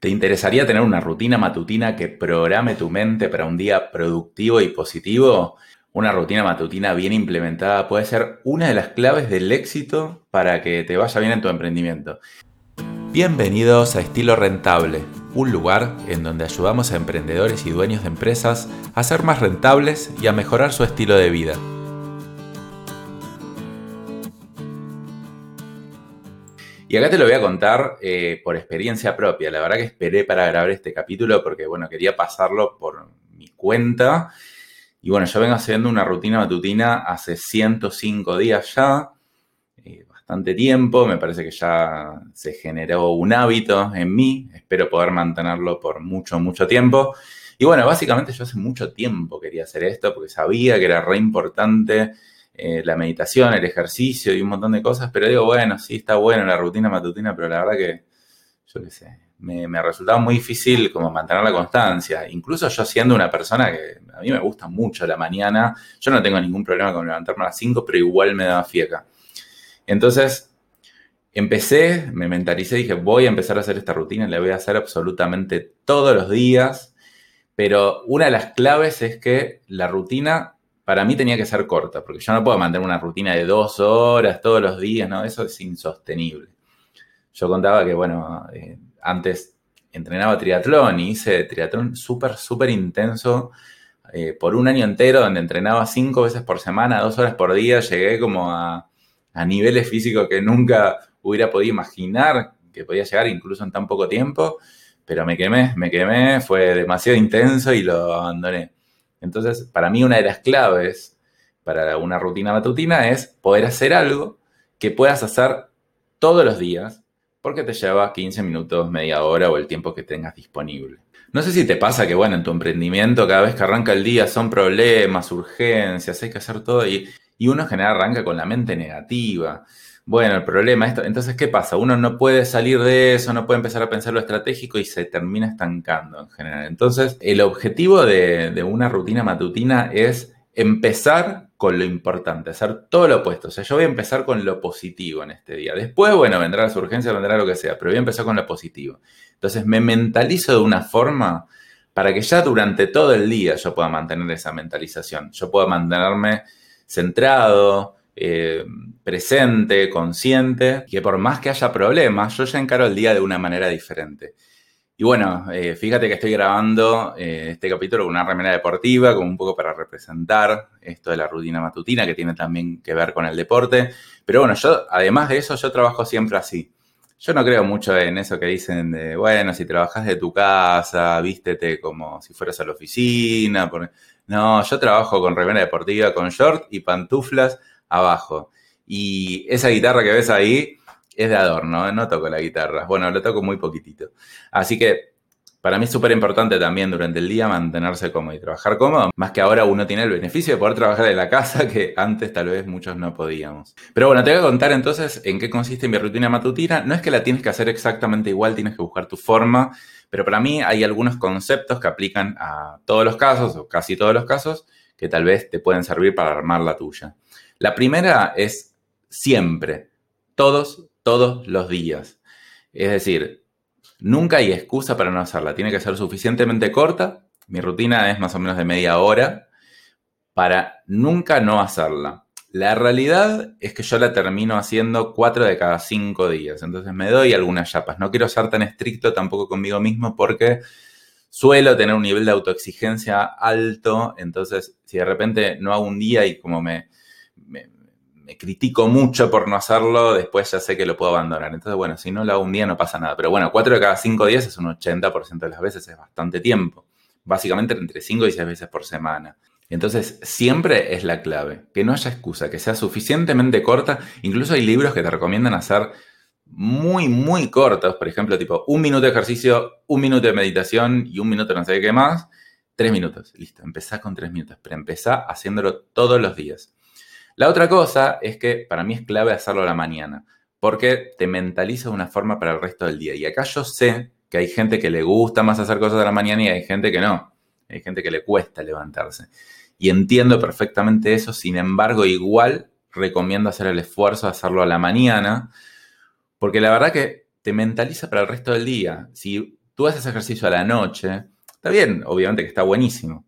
¿Te interesaría tener una rutina matutina que programe tu mente para un día productivo y positivo? Una rutina matutina bien implementada puede ser una de las claves del éxito para que te vaya bien en tu emprendimiento. Bienvenidos a Estilo Rentable, un lugar en donde ayudamos a emprendedores y dueños de empresas a ser más rentables y a mejorar su estilo de vida. Y acá te lo voy a contar eh, por experiencia propia. La verdad que esperé para grabar este capítulo porque, bueno, quería pasarlo por mi cuenta. Y bueno, yo vengo haciendo una rutina matutina hace 105 días ya, eh, bastante tiempo. Me parece que ya se generó un hábito en mí. Espero poder mantenerlo por mucho, mucho tiempo. Y bueno, básicamente yo hace mucho tiempo quería hacer esto porque sabía que era re importante eh, la meditación, el ejercicio y un montón de cosas, pero digo, bueno, sí, está bueno la rutina matutina, pero la verdad que, yo qué sé, me, resultaba muy difícil como mantener la constancia. Incluso yo siendo una persona que a mí me gusta mucho la mañana, yo no tengo ningún problema con levantarme a las 5, pero igual me da fieca. Entonces, empecé, me mentalicé, dije, voy a empezar a hacer esta rutina, la voy a hacer absolutamente todos los días, pero una de las claves es que la rutina para mí tenía que ser corta, porque yo no puedo mantener una rutina de dos horas todos los días, ¿no? Eso es insostenible. Yo contaba que, bueno, eh, antes entrenaba triatlón y hice triatlón súper, súper intenso eh, por un año entero, donde entrenaba cinco veces por semana, dos horas por día, llegué como a, a niveles físicos que nunca hubiera podido imaginar que podía llegar incluso en tan poco tiempo, pero me quemé, me quemé, fue demasiado intenso y lo abandoné. Entonces, para mí una de las claves para una rutina matutina es poder hacer algo que puedas hacer todos los días porque te lleva 15 minutos, media hora o el tiempo que tengas disponible. No sé si te pasa que, bueno, en tu emprendimiento cada vez que arranca el día son problemas, urgencias, hay que hacer todo y, uno en general arranca con la mente negativa. Bueno, el problema es. Entonces, ¿qué pasa? Uno no puede salir de eso, no puede empezar a pensar lo estratégico y se termina estancando en general. Entonces, el objetivo de, una rutina matutina es empezar con lo importante, hacer todo lo opuesto. O sea, yo voy a empezar con lo positivo en este día. Después, bueno, vendrá las urgencias, vendrá lo que sea, pero voy a empezar con lo positivo. Entonces, me mentalizo de una forma para que ya durante todo el día yo pueda mantener esa mentalización. Yo pueda mantenerme centrado, eh, presente, consciente, que por más que haya problemas, yo ya encaro el día de una manera diferente. Y bueno, eh, fíjate que estoy grabando eh, este capítulo con una remera deportiva, como un poco para representar esto de la rutina matutina, que tiene también que ver con el deporte. Pero bueno, yo, además de eso, yo trabajo siempre así. Yo no creo mucho en eso que dicen de, bueno, si trabajas de tu casa, vístete como si fueras a la oficina. No, yo trabajo con remera deportiva, con short y pantuflas abajo. Y esa guitarra que ves ahí es de adorno, no toco la guitarra. Bueno, lo toco muy poquitito. Así que para mí es súper importante también durante el día mantenerse cómodo y trabajar cómodo. Más que ahora uno tiene el beneficio de poder trabajar en la casa que antes tal vez muchos no podíamos. Pero bueno, te voy a contar entonces en qué consiste mi rutina matutina. No es que la tienes que hacer exactamente igual, tienes que buscar tu forma. Pero para mí hay algunos conceptos que aplican a todos los casos o casi todos los casos que tal vez te pueden servir para armar la tuya. La primera es siempre, todos, todos los días. Es decir, nunca hay excusa para no hacerla. Tiene que ser suficientemente corta. Mi rutina es más o menos de media hora para nunca no hacerla. La realidad es que yo la termino haciendo cuatro de cada cinco días. Entonces me doy algunas chapas. No quiero ser tan estricto tampoco conmigo mismo porque suelo tener un nivel de autoexigencia alto. Entonces, si de repente no hago un día y como me, critico mucho por no hacerlo, después ya sé que lo puedo abandonar. Entonces, bueno, si no lo hago un día no pasa nada. Pero bueno, 4 de cada 5 días es un 80% de las veces, es bastante tiempo. Básicamente entre 5 y 6 veces por semana. Entonces, siempre es la clave, que no haya excusa, que sea suficientemente corta. Incluso hay libros que te recomiendan hacer muy, muy cortos, por ejemplo, tipo un minuto de ejercicio, un minuto de meditación y un minuto no sé qué más. Tres minutos, listo, empezá con tres minutos, pero empezá haciéndolo todos los días. La otra cosa es que para mí es clave hacerlo a la mañana, porque te mentaliza de una forma para el resto del día. Y acá yo sé que hay gente que le gusta más hacer cosas a la mañana y hay gente que no. Hay gente que le cuesta levantarse. Y entiendo perfectamente eso, sin embargo, igual recomiendo hacer el esfuerzo de hacerlo a la mañana, porque la verdad que te mentaliza para el resto del día. Si tú haces ejercicio a la noche, está bien, obviamente que está buenísimo,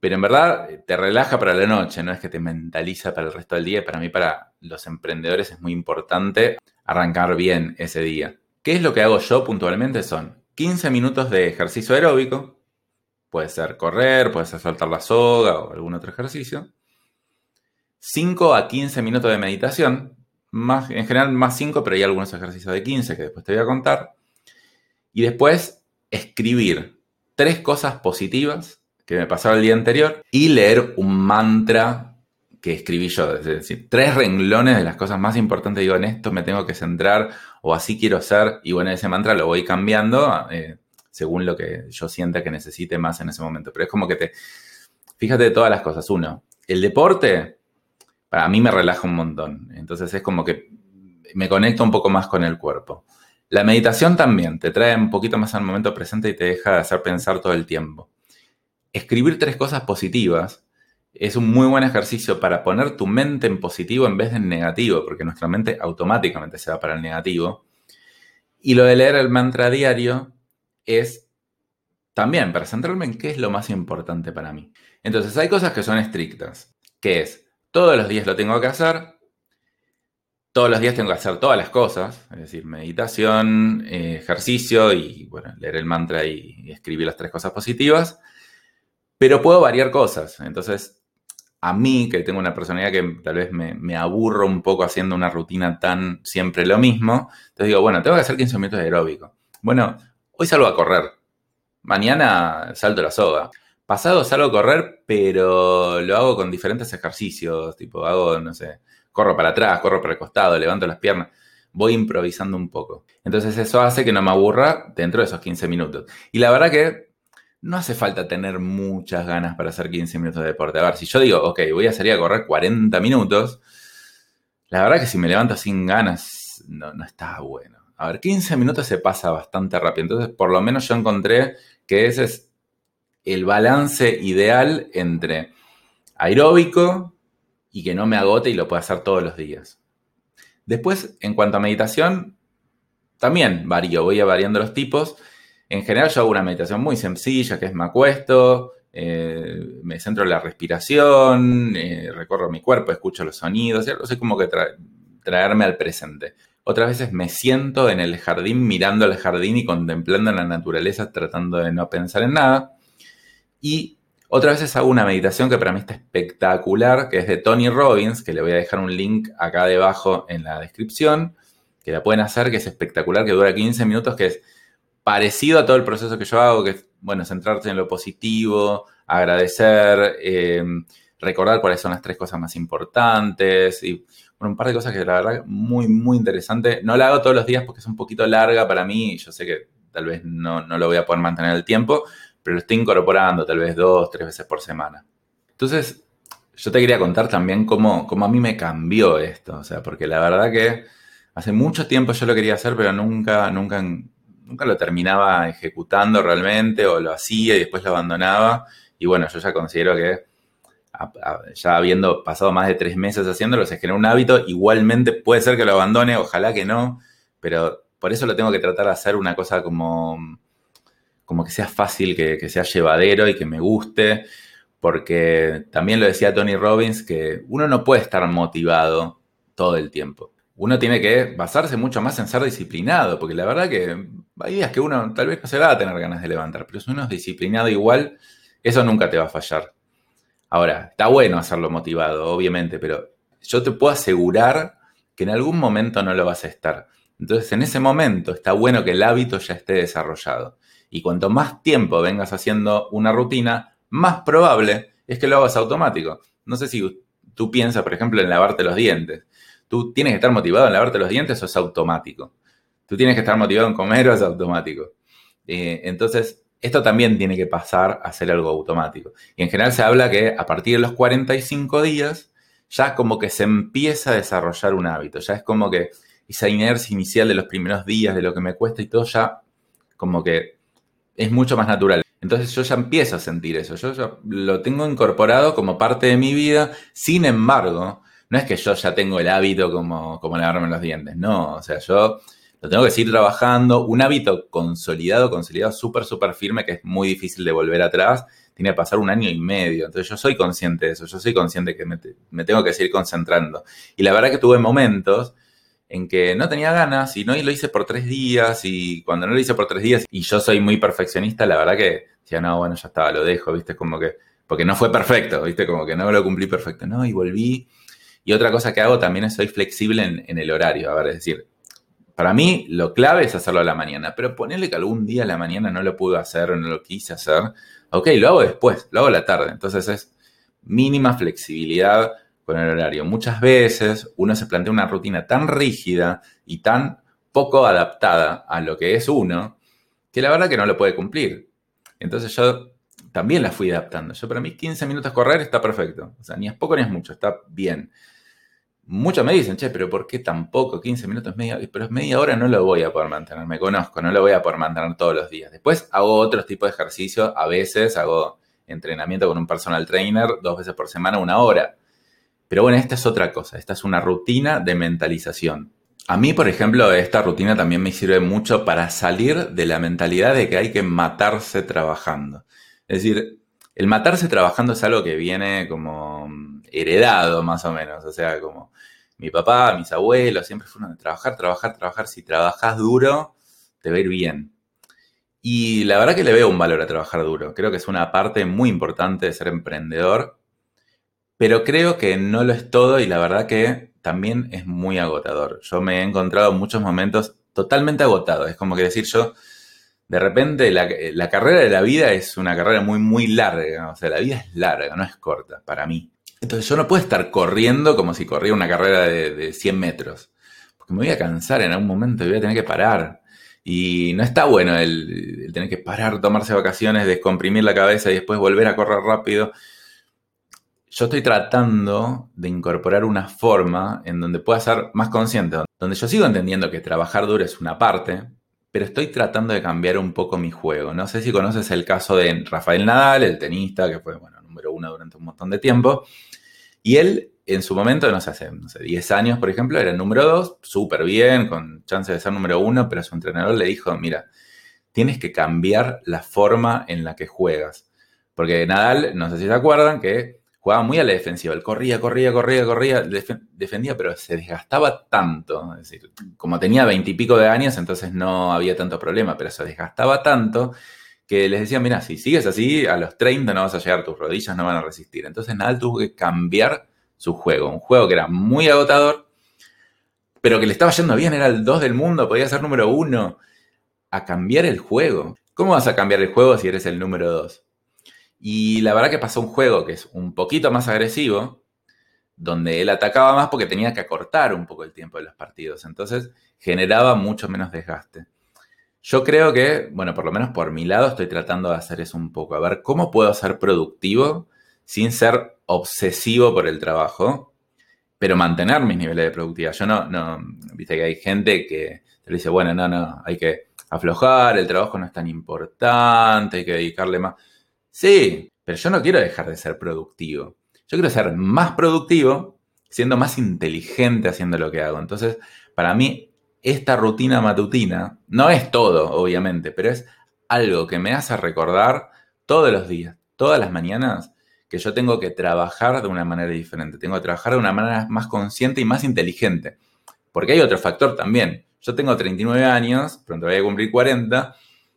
pero en verdad te relaja para la noche, no es que te mentaliza para el resto del día. Para mí, para los emprendedores es muy importante arrancar bien ese día. ¿Qué es lo que hago yo puntualmente? Son 15 minutos de ejercicio aeróbico, puede ser correr, puede ser saltar la soga o algún otro ejercicio. 5 a 15 minutos de meditación, más, en general más 5, pero hay algunos ejercicios de 15 que después te voy a contar. Y después escribir tres cosas positivas que me pasaron el día anterior y leer un mantra que escribí yo, es decir, tres renglones de las cosas más importantes, digo, en esto me tengo que centrar o así quiero ser, y bueno, ese mantra lo voy cambiando eh, según lo que yo sienta que necesite más en ese momento, pero es como que te, fíjate de todas las cosas, uno, el deporte para mí me relaja un montón, entonces es como que me conecta un poco más con el cuerpo. La meditación también te trae un poquito más al momento presente y te deja de hacer pensar todo el tiempo. Escribir tres cosas positivas es un muy buen ejercicio para poner tu mente en positivo en vez de en negativo, porque nuestra mente automáticamente se va para el negativo. Y lo de leer el mantra diario es también para centrarme en qué es lo más importante para mí. Entonces hay cosas que son estrictas, que es todos los días lo tengo que hacer, todos los días tengo que hacer todas las cosas, es decir, meditación, eh, ejercicio y bueno, leer el mantra y escribir las tres cosas positivas, pero puedo variar cosas. Entonces, a mí, que tengo una personalidad que tal vez me, aburro un poco haciendo una rutina tan siempre lo mismo, entonces digo, bueno, tengo que hacer 15 minutos de aeróbico. Bueno, hoy salgo a correr, mañana salto la soga. Pasado salgo a correr, pero lo hago con diferentes ejercicios, tipo hago, no sé, corro para atrás, corro para el costado, levanto las piernas, voy improvisando un poco. Entonces eso hace que no me aburra dentro de esos 15 minutos. Y la verdad que no hace falta tener muchas ganas para hacer 15 minutos de deporte. A ver, si yo digo, ok, voy a salir a correr 40 minutos, la verdad que si me levanto sin ganas, no, no está bueno. A ver, 15 minutos se pasa bastante rápido. Entonces, por lo menos yo encontré que ese es el balance ideal entre aeróbico, y que no me agote y lo pueda hacer todos los días. Después, en cuanto a meditación, también varío, voy a variando los tipos. En general yo hago una meditación muy sencilla, que es me acuesto, eh, me centro en la respiración, eh, recorro mi cuerpo, escucho los sonidos, ¿cierto? Sé como que traerme al presente. Otras veces me siento en el jardín mirando al jardín y contemplando la naturaleza, tratando de no pensar en nada. Y otra vez hago una meditación que para mí está espectacular, que es de Tony Robbins, que le voy a dejar un link acá debajo en la descripción, que la pueden hacer, que es espectacular, que dura 15 minutos, que es parecido a todo el proceso que yo hago, que es, bueno, centrarse en lo positivo, agradecer, em, recordar cuáles son las tres cosas más importantes y bueno, un par de cosas que la verdad muy, muy interesante. No la hago todos los días porque es un poquito larga para mí y yo sé que tal vez no, no lo voy a poder mantener el tiempo, pero lo estoy incorporando tal vez dos, tres veces por semana. Entonces, yo te quería contar también cómo, cómo a mí me cambió esto, o sea, porque la verdad que hace mucho tiempo yo lo quería hacer, pero nunca, nunca, nunca lo terminaba ejecutando realmente, o lo hacía y después lo abandonaba. Y bueno, yo ya considero que ya habiendo pasado más de tres meses haciéndolo, se genera un hábito, igualmente puede ser que lo abandone, ojalá que no, pero por eso lo tengo que tratar de hacer una cosa como como que sea fácil, que, sea llevadero y que me guste, porque también lo decía Tony Robbins, que uno no puede estar motivado todo el tiempo. Uno tiene que basarse mucho más en ser disciplinado, porque la verdad que hay días que uno tal vez no se va a tener ganas de levantar, pero si uno es disciplinado igual, eso nunca te va a fallar. Ahora, está bueno hacerlo motivado, obviamente, pero yo te puedo asegurar que en algún momento no lo vas a estar. Entonces, en ese momento está bueno que el hábito ya esté desarrollado. Y cuanto más tiempo vengas haciendo una rutina, más probable es que lo hagas automático. No sé si tú piensas, por ejemplo, en lavarte los dientes. ¿Tú tienes que estar motivado en lavarte los dientes o es automático? ¿Tú tienes que estar motivado en comer o es automático? Eh, entonces, esto también tiene que pasar a ser algo automático. Y en general se habla que a partir de los 45 días ya como que se empieza a desarrollar un hábito. Ya es como que esa inercia inicial de los primeros días, de lo que me cuesta y todo, ya como que es mucho más natural. Entonces yo ya empiezo a sentir eso, yo ya lo tengo incorporado como parte de mi vida, sin embargo, no es que yo ya tengo el hábito como, como lavarme los dientes, no, o sea, yo lo tengo que seguir trabajando. Un hábito consolidado, consolidado, súper, súper firme, que es muy difícil de volver atrás. Tiene que pasar un año y medio. Entonces yo soy consciente de eso. Yo soy consciente que me, me tengo que seguir concentrando. Y la verdad que tuve momentos en que no tenía ganas y no y lo hice por tres días y cuando no lo hice por tres días y yo soy muy perfeccionista, la verdad que decía, no, bueno, ya estaba, lo dejo, viste, como que, porque no fue perfecto, viste, como que no lo cumplí perfecto, no, y volví. Y otra cosa que hago también es soy flexible en, el horario, a ver, es decir, para mí lo clave es hacerlo a la mañana, pero ponerle que algún día a la mañana no lo pude hacer o no lo quise hacer, ok, lo hago después, lo hago a la tarde, entonces es mínima flexibilidad con el horario. Muchas veces uno se plantea una rutina tan rígida y tan poco adaptada a lo que es uno, que la verdad que no lo puede cumplir. Entonces yo también la fui adaptando. Yo para mí 15 minutos correr está perfecto. O sea, ni es poco ni es mucho, está bien. Muchos me dicen, che, pero ¿por qué tan poco? 15 minutos, media, pero es media hora no lo voy a poder mantener, me conozco, no lo voy a poder mantener todos los días. Después hago otros tipos de ejercicios, a veces hago entrenamiento con un personal trainer dos veces por semana, una hora. Pero bueno, esta es otra cosa, esta es una rutina de mentalización. A mí, por ejemplo, esta rutina también me sirve mucho para salir de la mentalidad de que hay que matarse trabajando. Es decir, el matarse trabajando es algo que viene como heredado más o menos, o sea, como mi papá, mis abuelos, siempre fueron de trabajar, trabajar, trabajar. Si trabajas duro, te va a ir bien. Y la verdad que le veo un valor a trabajar duro. Creo que es una parte muy importante de ser emprendedor pero creo que no lo es todo y la verdad que también es muy agotador. Yo me he encontrado en muchos momentos totalmente agotado. Es como que decir yo, de repente la, carrera de la vida es una carrera muy, muy larga. O sea, la vida es larga, no es corta para mí. Entonces yo no puedo estar corriendo como si corriera una carrera de, 100 metros. Porque me voy a cansar en algún momento y voy a tener que parar. Y no está bueno el, el tener que parar, tomarse vacaciones, descomprimir la cabeza y después volver a correr rápido yo estoy tratando de incorporar una forma en donde pueda ser más consciente, donde yo sigo entendiendo que trabajar duro es una parte, pero estoy tratando de cambiar un poco mi juego. No sé si conoces el caso de Rafael Nadal, el tenista, que fue, bueno, número uno durante un montón de tiempo, y él en su momento, no sé, hace no sé, 10 años, por ejemplo, era el número dos, súper bien, con chance de ser número uno, pero su entrenador le dijo, mira, tienes que cambiar la forma en la que juegas. Porque Nadal, no sé si se acuerdan, que jugaba muy a la defensiva. Él corría, corría, corría, corría, defendía, pero se desgastaba tanto. Es decir, como tenía veintipico de años, entonces no había tanto problema, pero se desgastaba tanto que les decía, mira, si sigues así, a los 30 no vas a llegar, tus rodillas no van a resistir. Entonces Nadal tuvo que cambiar su juego. Un juego que era muy agotador, pero que le estaba yendo bien, era el 2 del mundo, podía ser número 1. A cambiar el juego. ¿Cómo vas a cambiar el juego si eres el número 2? Y la verdad que pasó un juego que es un poquito más agresivo, donde él atacaba más porque tenía que acortar un poco el tiempo de los partidos. Entonces generaba mucho menos desgaste. Yo creo que, bueno, por lo menos por mi lado estoy tratando de hacer eso un poco. A ver, ¿cómo puedo ser productivo sin ser obsesivo por el trabajo, pero mantener mis niveles de productividad? Yo no, no, viste que hay gente que te dice, bueno, no, no, hay que aflojar, el trabajo no es tan importante, hay que dedicarle más. Sí, pero yo no quiero dejar de ser productivo. Yo quiero ser más productivo siendo más inteligente haciendo lo que hago. Entonces, para mí, esta rutina matutina no es todo, obviamente, pero es algo que me hace recordar todos los días, todas las mañanas, que yo tengo que trabajar de una manera diferente. Tengo que trabajar de una manera más consciente y más inteligente. Porque hay otro factor también. Yo tengo 39 años, pronto voy a cumplir 40,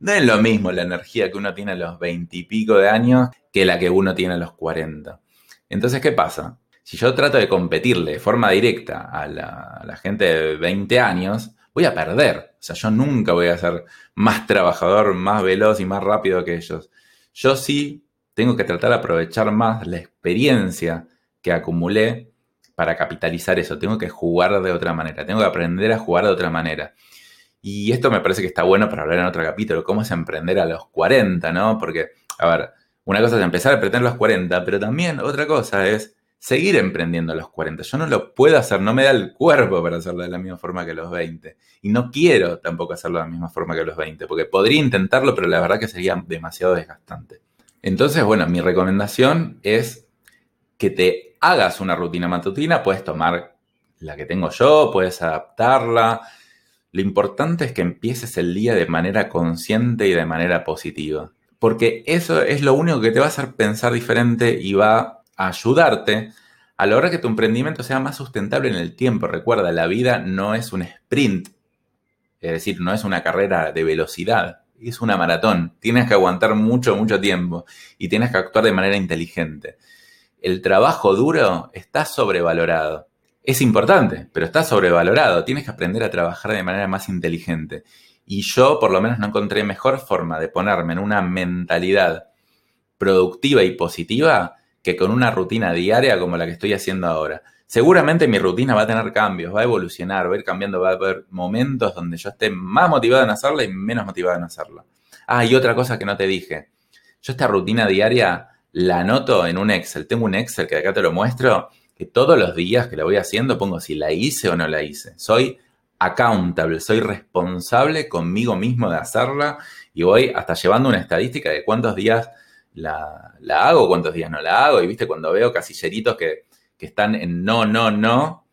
no es lo mismo la energía que uno tiene a los 20 y pico de años que la que uno tiene a los 40. Entonces, ¿qué pasa? Si yo trato de competirle de forma directa a la, gente de 20 años, voy a perder. O sea, yo nunca voy a ser más trabajador, más veloz y más rápido que ellos. Yo sí tengo que tratar de aprovechar más la experiencia que acumulé para capitalizar eso. Tengo que jugar de otra manera. Tengo que aprender a jugar de otra manera. Y esto me parece que está bueno para hablar en otro capítulo, cómo es emprender a los 40, ¿no? Porque, a ver, una cosa es empezar a emprender a los 40, pero también otra cosa es seguir emprendiendo a los 40. Yo no lo puedo hacer, no me da el cuerpo para hacerlo de la misma forma que los 20. Y no quiero tampoco hacerlo de la misma forma que los 20, porque podría intentarlo, pero la verdad que sería demasiado desgastante. Entonces, bueno, mi recomendación es que te hagas una rutina matutina, puedes tomar la que tengo yo, puedes adaptarla, lo importante es que empieces el día de manera consciente y de manera positiva. Porque eso es lo único que te va a hacer pensar diferente y va a ayudarte a lograr que tu emprendimiento sea más sustentable en el tiempo. Recuerda, la vida no es un sprint, es decir, no es una carrera de velocidad, es una maratón. Tienes que aguantar mucho, mucho tiempo y tienes que actuar de manera inteligente. El trabajo duro está sobrevalorado. Es importante, pero está sobrevalorado. Tienes que aprender a trabajar de manera más inteligente. Y yo, por lo menos, no encontré mejor forma de ponerme en una mentalidad productiva y positiva que con una rutina diaria como la que estoy haciendo ahora. Seguramente mi rutina va a tener cambios, va a evolucionar, va a ir cambiando, va a haber momentos donde yo esté más motivado en hacerla y menos motivado en hacerla. Ah, y otra cosa que no te dije. Yo esta rutina diaria la anoto en un Excel. Tengo un Excel que acá te lo muestro, que todos los días que la voy haciendo pongo si la hice o no la hice. Soy accountable, soy responsable conmigo mismo de hacerla y voy hasta llevando una estadística de cuántos días la, hago, cuántos días no la hago. Y viste, cuando veo casilleritos que, están en no, no, no,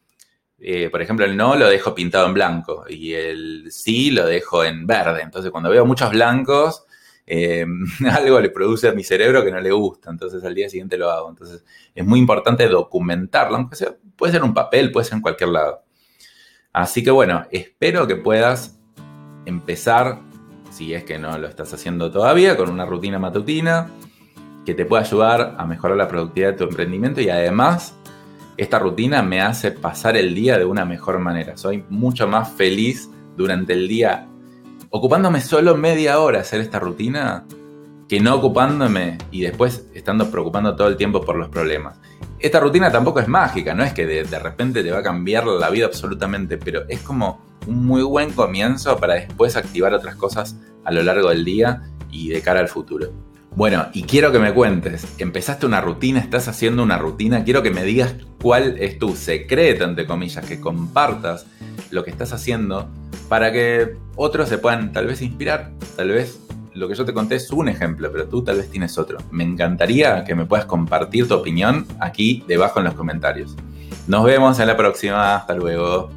eh, por ejemplo, el no lo dejo pintado en blanco y el sí lo dejo en verde. Entonces, cuando veo muchos blancos, eh, algo le produce a mi cerebro que no le gusta. Entonces, al día siguiente lo hago. Entonces, es muy importante documentarlo, aunque sea, puede ser un papel, puede ser en cualquier lado. Así que bueno, espero que puedas empezar, si es que no lo estás haciendo todavía, con una rutina matutina que te pueda ayudar a mejorar la productividad de tu emprendimiento y además esta rutina me hace pasar el día de una mejor manera. Soy mucho más feliz durante el día ocupándome solo media hora hacer esta rutina que no ocupándome y después estando preocupando todo el tiempo por los problemas. Esta rutina tampoco es mágica, no es que de, de, repente te va a cambiar la vida absolutamente, pero es como un muy buen comienzo para después activar otras cosas a lo largo del día y de cara al futuro. Bueno, y quiero que me cuentes, empezaste una rutina, estás haciendo una rutina, quiero que me digas cuál es tu secreto, entre comillas, que compartas lo que estás haciendo para que otros se puedan tal vez inspirar, tal vez lo que yo te conté es un ejemplo, pero tú tal vez tienes otro. Me encantaría que me puedas compartir tu opinión aquí debajo en los comentarios. Nos vemos en la próxima, hasta luego.